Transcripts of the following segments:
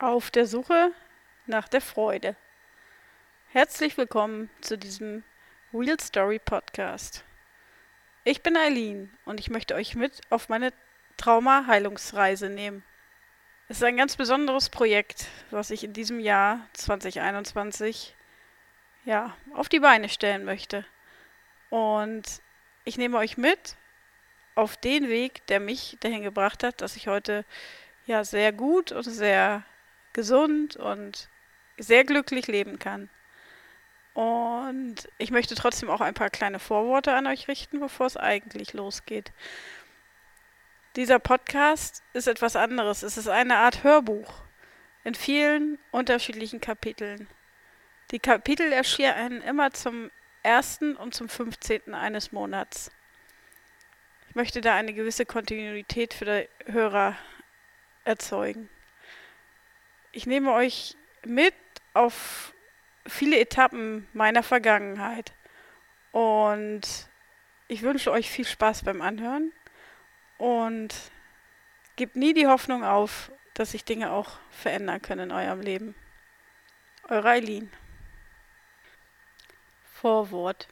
Auf der Suche nach der Freude. Herzlich willkommen zu diesem Real Story Podcast. Ich bin Eileen und ich möchte euch mit auf meine Trauma-Heilungsreise nehmen. Es ist ein ganz besonderes Projekt, was ich in diesem Jahr 2021 ja, auf die Beine stellen möchte. Und ich nehme euch mit auf den Weg, der mich dahin gebracht hat, dass ich heute ja sehr gut und sehr gesund und sehr glücklich leben kann. Und ich möchte trotzdem auch ein paar kleine Vorworte an euch richten, bevor es eigentlich losgeht. Dieser Podcast ist etwas anderes. Es ist eine Art Hörbuch in vielen unterschiedlichen Kapiteln. Die Kapitel erscheinen immer zum ersten und zum 15. eines Monats. Ich möchte da eine gewisse Kontinuität für die Hörer erzeugen. Ich nehme euch mit auf viele Etappen meiner Vergangenheit. Und ich wünsche euch viel Spaß beim Anhören und gebt nie die Hoffnung auf, dass sich Dinge auch verändern können in eurem Leben. Eure Eileen. Vorwort.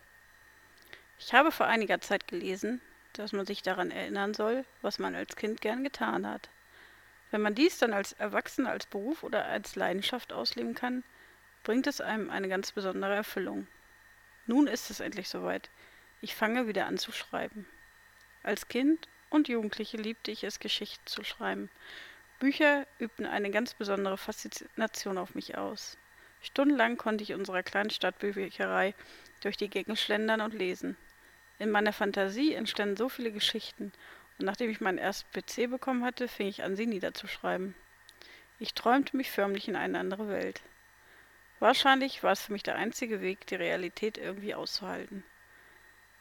Ich habe vor einiger Zeit gelesen, dass man sich daran erinnern soll, was man als Kind gern getan hat. Wenn man dies dann als Erwachsener als Beruf oder als Leidenschaft ausleben kann, bringt es einem eine ganz besondere Erfüllung. Nun ist es endlich soweit. Ich fange wieder an zu schreiben. Als Kind und Jugendliche liebte ich es, Geschichten zu schreiben. Bücher übten eine ganz besondere Faszination auf mich aus. Stundenlang konnte ich unserer kleinen Stadtbücherei durch die Gänge schlendern und lesen. In meiner Fantasie entstanden so viele Geschichten nachdem ich meinen ersten PC bekommen hatte, fing ich an, sie niederzuschreiben. Ich träumte mich förmlich in eine andere Welt. Wahrscheinlich war es für mich der einzige Weg, die Realität irgendwie auszuhalten.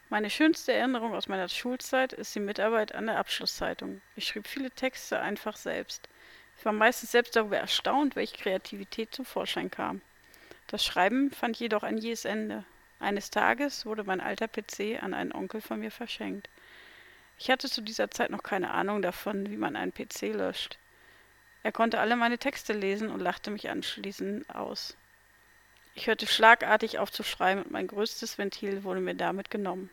Meine schönste Erinnerung aus meiner Schulzeit ist die Mitarbeit an der Abschlusszeitung. Ich schrieb viele Texte einfach selbst. Ich war meistens selbst darüber erstaunt, welche Kreativität zum Vorschein kam. Das Schreiben fand jedoch ein jähes Ende. Eines Tages wurde mein alter PC an einen Onkel von mir verschenkt. Ich hatte zu dieser Zeit noch keine Ahnung davon, wie man einen PC löscht. Er konnte alle meine Texte lesen und lachte mich anschließend aus. Ich hörte schlagartig auf zu schreiben und mein größtes Ventil wurde mir damit genommen.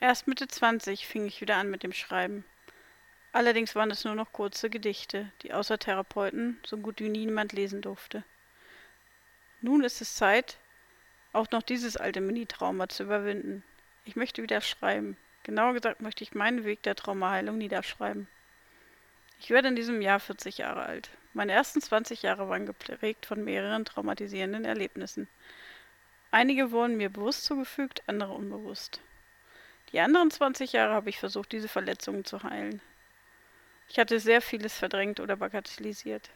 Erst Mitte 20 fing ich wieder an mit dem Schreiben. Allerdings waren es nur noch kurze Gedichte, die außer Therapeuten so gut wie niemand lesen durfte. Nun ist es Zeit, auch noch dieses alte Mini-Trauma zu überwinden. Ich möchte wieder schreiben, Genauer gesagt möchte ich meinen Weg der Traumaheilung niederschreiben. Ich werde in diesem Jahr 40 Jahre alt. Meine ersten 20 Jahre waren geprägt von mehreren traumatisierenden Erlebnissen. Einige wurden mir bewusst zugefügt, andere unbewusst. Die anderen 20 Jahre habe ich versucht, diese Verletzungen zu heilen. Ich hatte sehr vieles verdrängt oder bagatellisiert.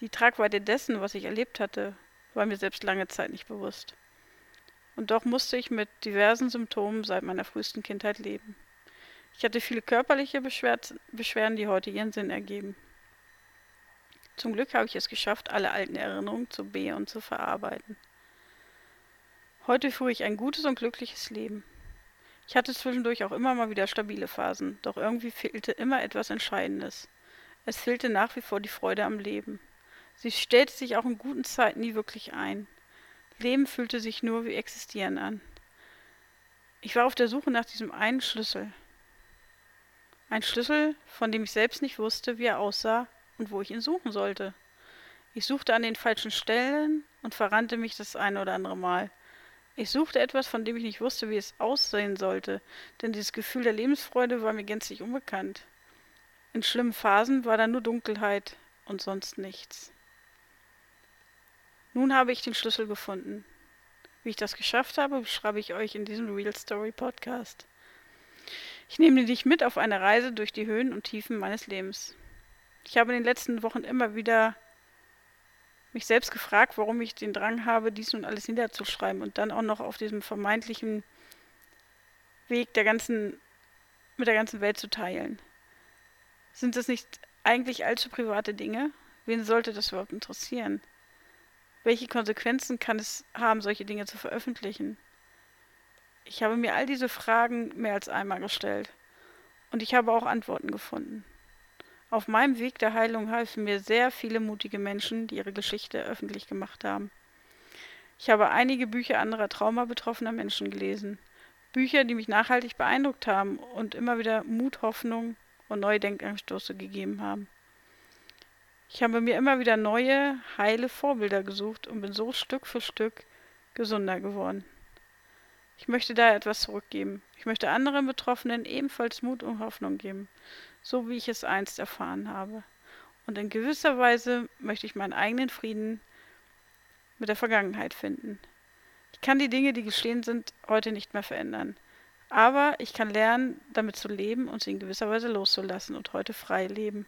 Die Tragweite dessen, was ich erlebt hatte, war mir selbst lange Zeit nicht bewusst und doch musste ich mit diversen Symptomen seit meiner frühesten Kindheit leben. Ich hatte viele körperliche Beschwerden, die heute ihren Sinn ergeben. Zum Glück habe ich es geschafft, alle alten Erinnerungen zu be- und zu verarbeiten. Heute führe ich ein gutes und glückliches Leben. Ich hatte zwischendurch auch immer mal wieder stabile Phasen, doch irgendwie fehlte immer etwas Entscheidendes. Es fehlte nach wie vor die Freude am Leben. Sie stellte sich auch in guten Zeiten nie wirklich ein. Leben fühlte sich nur wie Existieren an. Ich war auf der Suche nach diesem einen Schlüssel. Ein Schlüssel, von dem ich selbst nicht wusste, wie er aussah und wo ich ihn suchen sollte. Ich suchte an den falschen Stellen und verrannte mich das eine oder andere Mal. Ich suchte etwas, von dem ich nicht wusste, wie es aussehen sollte, denn dieses Gefühl der Lebensfreude war mir gänzlich unbekannt. In schlimmen Phasen war da nur Dunkelheit und sonst nichts. Nun habe ich den Schlüssel gefunden. Wie ich das geschafft habe, beschreibe ich euch in diesem Real Story Podcast. Ich nehme dich mit auf eine Reise durch die Höhen und Tiefen meines Lebens. Ich habe in den letzten Wochen immer wieder mich selbst gefragt, warum ich den Drang habe, dies nun alles niederzuschreiben und dann auch noch auf diesem vermeintlichen Weg der ganzen, mit der ganzen Welt zu teilen. Sind das nicht eigentlich allzu private Dinge? Wen sollte das überhaupt interessieren? Welche Konsequenzen kann es haben, solche Dinge zu veröffentlichen? Ich habe mir all diese Fragen mehr als einmal gestellt und ich habe auch Antworten gefunden. Auf meinem Weg der Heilung halfen mir sehr viele mutige Menschen, die ihre Geschichte öffentlich gemacht haben. Ich habe einige Bücher anderer traumabetroffener Menschen gelesen. Bücher, die mich nachhaltig beeindruckt haben und immer wieder Mut, Hoffnung und neue Denkanstöße gegeben haben. Ich habe mir immer wieder neue, heile Vorbilder gesucht und bin so Stück für Stück gesunder geworden. Ich möchte daher etwas zurückgeben. Ich möchte anderen Betroffenen ebenfalls Mut und Hoffnung geben, so wie ich es einst erfahren habe. Und in gewisser Weise möchte ich meinen eigenen Frieden mit der Vergangenheit finden. Ich kann die Dinge, die geschehen sind, heute nicht mehr verändern. Aber ich kann lernen, damit zu leben und sie in gewisser Weise loszulassen und heute frei leben.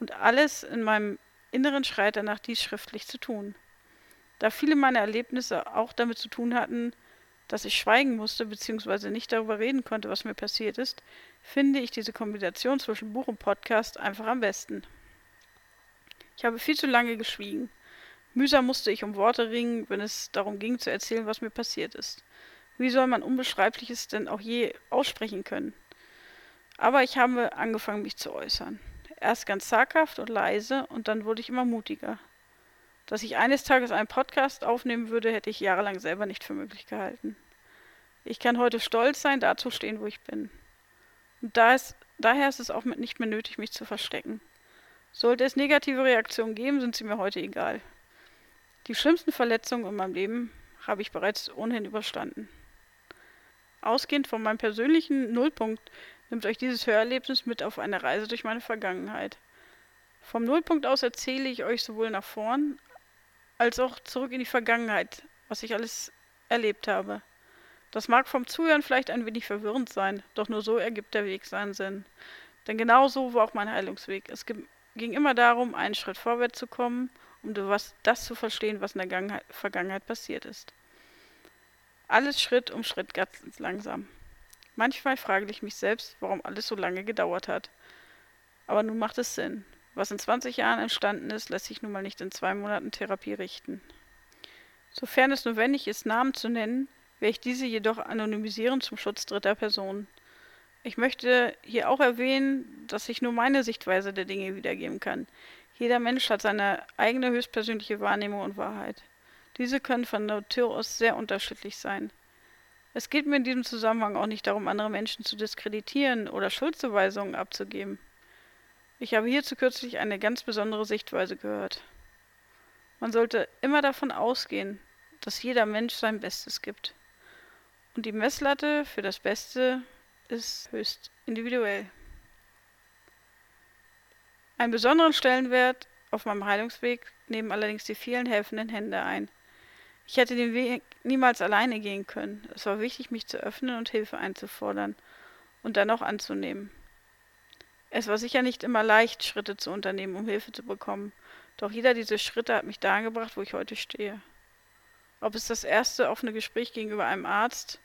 Und alles in meinem Inneren schreit danach, dies schriftlich zu tun. Da viele meiner Erlebnisse auch damit zu tun hatten, dass ich schweigen musste bzw. nicht darüber reden konnte, was mir passiert ist, finde ich diese Kombination zwischen Buch und Podcast einfach am besten. Ich habe viel zu lange geschwiegen. Mühsam musste ich um Worte ringen, wenn es darum ging zu erzählen, was mir passiert ist. Wie soll man Unbeschreibliches denn auch je aussprechen können? Aber ich habe angefangen, mich zu äußern. Erst ganz zaghaft und leise und dann wurde ich immer mutiger. Dass ich eines Tages einen Podcast aufnehmen würde, hätte ich jahrelang selber nicht für möglich gehalten. Ich kann heute stolz sein, da zu stehen, wo ich bin. Und da ist, daher ist es auch nicht mehr nötig, mich zu verstecken. Sollte es negative Reaktionen geben, sind sie mir heute egal. Die schlimmsten Verletzungen in meinem Leben habe ich bereits ohnehin überstanden. Ausgehend von meinem persönlichen Nullpunkt nimmt euch dieses Hörerlebnis mit auf eine Reise durch meine Vergangenheit. Vom Nullpunkt aus erzähle ich euch sowohl nach vorn als auch zurück in die Vergangenheit, was ich alles erlebt habe. Das mag vom Zuhören vielleicht ein wenig verwirrend sein, doch nur so ergibt der Weg seinen Sinn. Denn genau so war auch mein Heilungsweg. Es ging immer darum, einen Schritt vorwärts zu kommen, um das zu verstehen, was in der Vergangenheit passiert ist. Alles Schritt um Schritt ganz langsam. Manchmal frage ich mich selbst, warum alles so lange gedauert hat. Aber nun macht es Sinn. Was in 20 Jahren entstanden ist, lässt sich nun mal nicht in zwei Monaten Therapie richten. Sofern es notwendig ist, Namen zu nennen, werde ich diese jedoch anonymisieren zum Schutz dritter Personen. Ich möchte hier auch erwähnen, dass ich nur meine Sichtweise der Dinge wiedergeben kann. Jeder Mensch hat seine eigene höchstpersönliche Wahrnehmung und Wahrheit. Diese können von Natur aus sehr unterschiedlich sein. Es geht mir in diesem Zusammenhang auch nicht darum, andere Menschen zu diskreditieren oder Schuldzuweisungen abzugeben. Ich habe hierzu kürzlich eine ganz besondere Sichtweise gehört. Man sollte immer davon ausgehen, dass jeder Mensch sein Bestes gibt. Und die Messlatte für das Beste ist höchst individuell. Einen besonderen Stellenwert auf meinem Heilungsweg nehmen allerdings die vielen helfenden Hände ein. Ich hätte den Weg niemals alleine gehen können. Es war wichtig, mich zu öffnen und Hilfe einzufordern und dann auch anzunehmen. Es war sicher nicht immer leicht, Schritte zu unternehmen, um Hilfe zu bekommen, doch jeder dieser Schritte hat mich dahin gebracht, wo ich heute stehe. Ob es das erste offene Gespräch gegenüber einem Arzt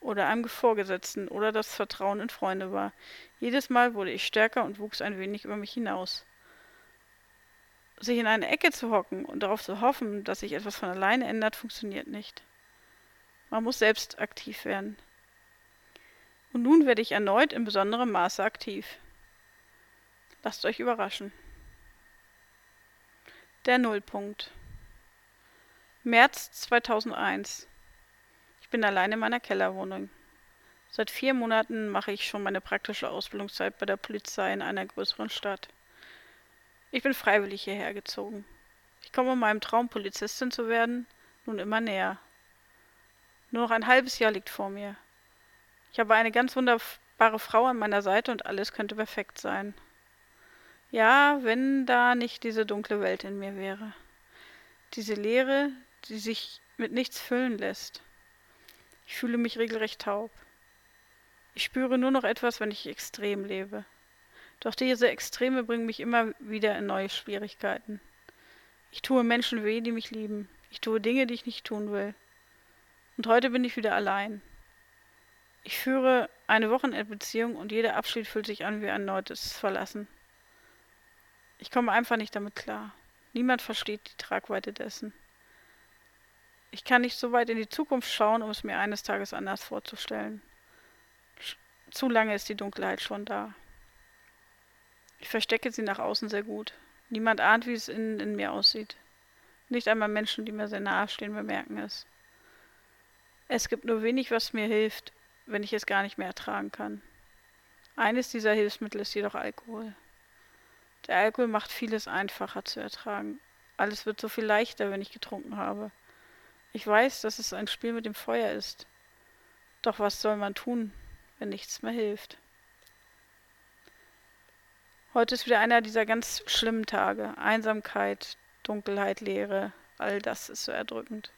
oder einem Vorgesetzten oder das Vertrauen in Freunde war, jedes Mal wurde ich stärker und wuchs ein wenig über mich hinaus. Sich in eine Ecke zu hocken und darauf zu hoffen, dass sich etwas von alleine ändert, funktioniert nicht. Man muss selbst aktiv werden. Und nun werde ich erneut in besonderem Maße aktiv. Lasst euch überraschen. Der Nullpunkt. März 2001. Ich bin allein in meiner Kellerwohnung. Seit vier Monaten mache ich schon meine praktische Ausbildungszeit bei der Polizei in einer größeren Stadt. Ich bin freiwillig hierher gezogen. Ich komme meinem Traum, Polizistin zu werden, nun immer näher. Nur noch ein halbes Jahr liegt vor mir. Ich habe eine ganz wunderbare Frau an meiner Seite und alles könnte perfekt sein. Ja, wenn da nicht diese dunkle Welt in mir wäre. Diese Leere, die sich mit nichts füllen lässt. Ich fühle mich regelrecht taub. Ich spüre nur noch etwas, wenn ich extrem lebe. Doch diese Extreme bringen mich immer wieder in neue Schwierigkeiten. Ich tue Menschen weh, die mich lieben. Ich tue Dinge, die ich nicht tun will. Und heute bin ich wieder allein. Ich führe eine Wochenendbeziehung und jeder Abschied fühlt sich an wie ein erneutes Verlassen. Ich komme einfach nicht damit klar. Niemand versteht die Tragweite dessen. Ich kann nicht so weit in die Zukunft schauen, um es mir eines Tages anders vorzustellen. Zu lange ist die Dunkelheit schon da. Ich verstecke sie nach außen sehr gut. Niemand ahnt, wie es innen in mir aussieht. Nicht einmal Menschen, die mir sehr nahe stehen, bemerken es. Es gibt nur wenig, was mir hilft, wenn ich es gar nicht mehr ertragen kann. Eines dieser Hilfsmittel ist jedoch Alkohol. Der Alkohol macht vieles einfacher zu ertragen. Alles wird so viel leichter, wenn ich getrunken habe. Ich weiß, dass es ein Spiel mit dem Feuer ist. Doch was soll man tun, wenn nichts mehr hilft? Heute ist wieder einer dieser ganz schlimmen Tage. Einsamkeit, Dunkelheit, Leere, all das ist so erdrückend.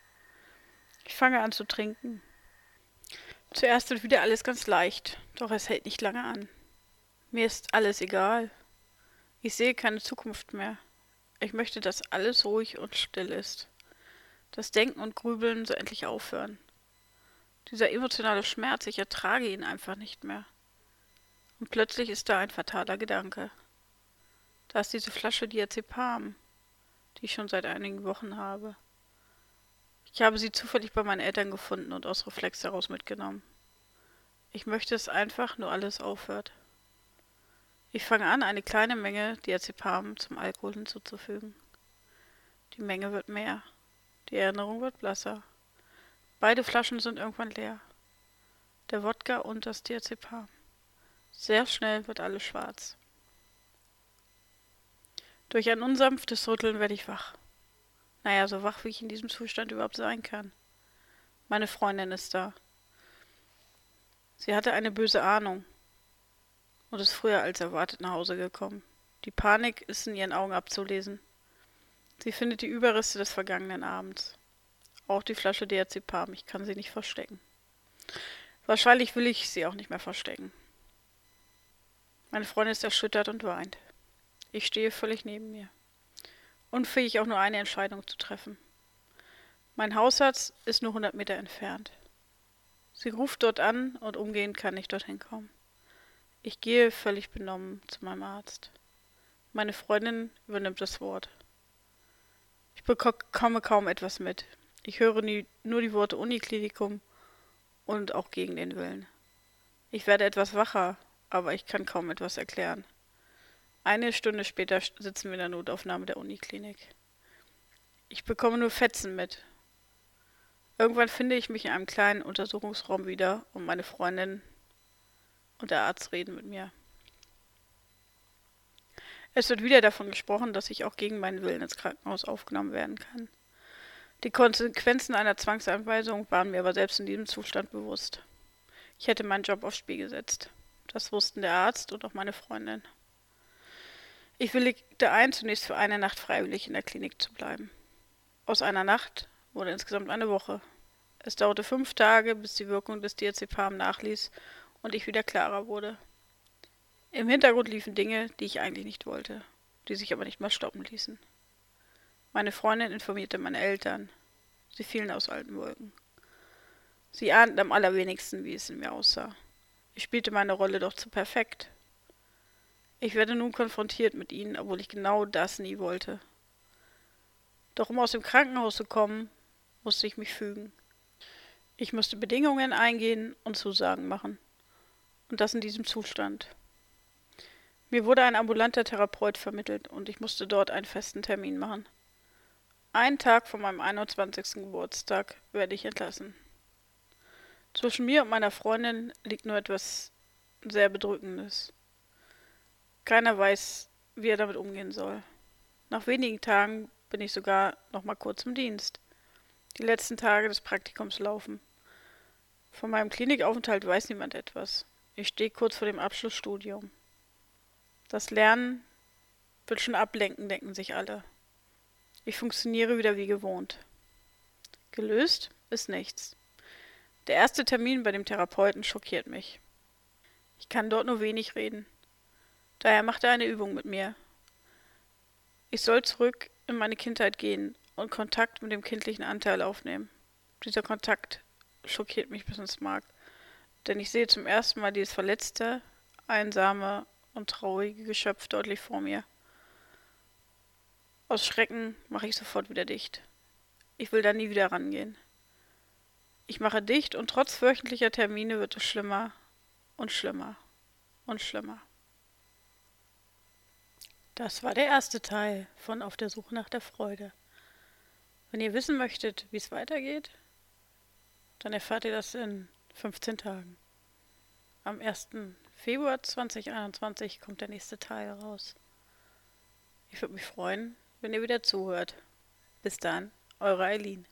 Ich fange an zu trinken. Zuerst wird wieder alles ganz leicht, doch es hält nicht lange an. Mir ist alles egal. Ich sehe keine Zukunft mehr. Ich möchte, dass alles ruhig und still ist. Das Denken und Grübeln soll endlich aufhören. Dieser emotionale Schmerz, ich ertrage ihn einfach nicht mehr. Und plötzlich ist da ein fataler Gedanke. Da ist diese Flasche Diazepam, die ich schon seit einigen Wochen habe. Ich habe sie zufällig bei meinen Eltern gefunden und aus Reflex heraus mitgenommen. Ich möchte es einfach, nur alles aufhört. Ich fange an, eine kleine Menge Diazepam zum Alkohol hinzuzufügen. Die Menge wird mehr. Die Erinnerung wird blasser. Beide Flaschen sind irgendwann leer. Der Wodka und das Diazepam. Sehr schnell wird alles schwarz. Durch ein unsanftes Rütteln werde ich wach. Naja, so wach, wie ich in diesem Zustand überhaupt sein kann. Meine Freundin ist da. Sie hatte eine böse Ahnung und ist früher als erwartet nach Hause gekommen. Die Panik ist in ihren Augen abzulesen. Sie findet die Überreste des vergangenen Abends. Auch die Flasche Diazepam, ich kann sie nicht verstecken. Wahrscheinlich will ich sie auch nicht mehr verstecken. Meine Freundin ist erschüttert und weint. Ich stehe völlig neben mir. Unfähig auch nur eine Entscheidung zu treffen. Mein Hausarzt ist nur 100 Meter entfernt. Sie ruft dort an und umgehend kann ich dorthin kommen. Ich gehe völlig benommen zu meinem Arzt. Meine Freundin übernimmt das Wort. Ich bekomme kaum etwas mit. Ich höre nie, nur die Worte Uniklinikum und auch gegen den Willen. Ich werde etwas wacher, aber ich kann kaum etwas erklären. Eine Stunde später sitzen wir in der Notaufnahme der Uniklinik. Ich bekomme nur Fetzen mit. Irgendwann finde ich mich in einem kleinen Untersuchungsraum wieder und meine Freundin und der Arzt reden mit mir. Es wird wieder davon gesprochen, dass ich auch gegen meinen Willen ins Krankenhaus aufgenommen werden kann. Die Konsequenzen einer Zwangseinweisung waren mir aber selbst in diesem Zustand bewusst. Ich hätte meinen Job aufs Spiel gesetzt. Das wussten der Arzt und auch meine Freundin. Ich willigte ein, zunächst für eine Nacht freiwillig in der Klinik zu bleiben. Aus einer Nacht wurde insgesamt eine Woche. Es dauerte fünf Tage, bis die Wirkung des Diazepam nachließ und ich wieder klarer wurde. Im Hintergrund liefen Dinge, die ich eigentlich nicht wollte, die sich aber nicht mal stoppen ließen. Meine Freundin informierte meine Eltern. Sie fielen aus alten Wolken. Sie ahnten am allerwenigsten, wie es in mir aussah. Ich spielte meine Rolle doch zu perfekt. Ich werde nun konfrontiert mit ihnen, obwohl ich genau das nie wollte. Doch um aus dem Krankenhaus zu kommen, musste ich mich fügen. Ich musste Bedingungen eingehen und Zusagen machen. Und das in diesem Zustand. Mir wurde ein ambulanter Therapeut vermittelt und ich musste dort einen festen Termin machen. Einen Tag vor meinem 21. Geburtstag werde ich entlassen. Zwischen mir und meiner Freundin liegt nur etwas sehr Bedrückendes. Keiner weiß, wie er damit umgehen soll. Nach wenigen Tagen bin ich sogar noch mal kurz im Dienst. Die letzten Tage des Praktikums laufen. Von meinem Klinikaufenthalt weiß niemand etwas. Ich stehe kurz vor dem Abschlussstudium. Das Lernen wird schon ablenken, denken sich alle. Ich funktioniere wieder wie gewohnt. Gelöst ist nichts. Der erste Termin bei dem Therapeuten schockiert mich. Ich kann dort nur wenig reden. Daher macht er eine Übung mit mir. Ich soll zurück in meine Kindheit gehen und Kontakt mit dem kindlichen Anteil aufnehmen. Dieser Kontakt schockiert mich bis ins Mark, denn ich sehe zum ersten Mal dieses verletzte, einsame und traurige Geschöpf deutlich vor mir. Aus Schrecken mache ich sofort wieder dicht. Ich will da nie wieder rangehen. Ich mache dicht und trotz wöchentlicher Termine wird es schlimmer und schlimmer und schlimmer. Das war der erste Teil von Auf der Suche nach der Freude. Wenn ihr wissen möchtet, wie es weitergeht, dann erfahrt ihr das in 15 Tagen. Am 1. Februar 2021 kommt der nächste Teil raus. Ich würde mich freuen, wenn ihr wieder zuhört. Bis dann, eure Eileen.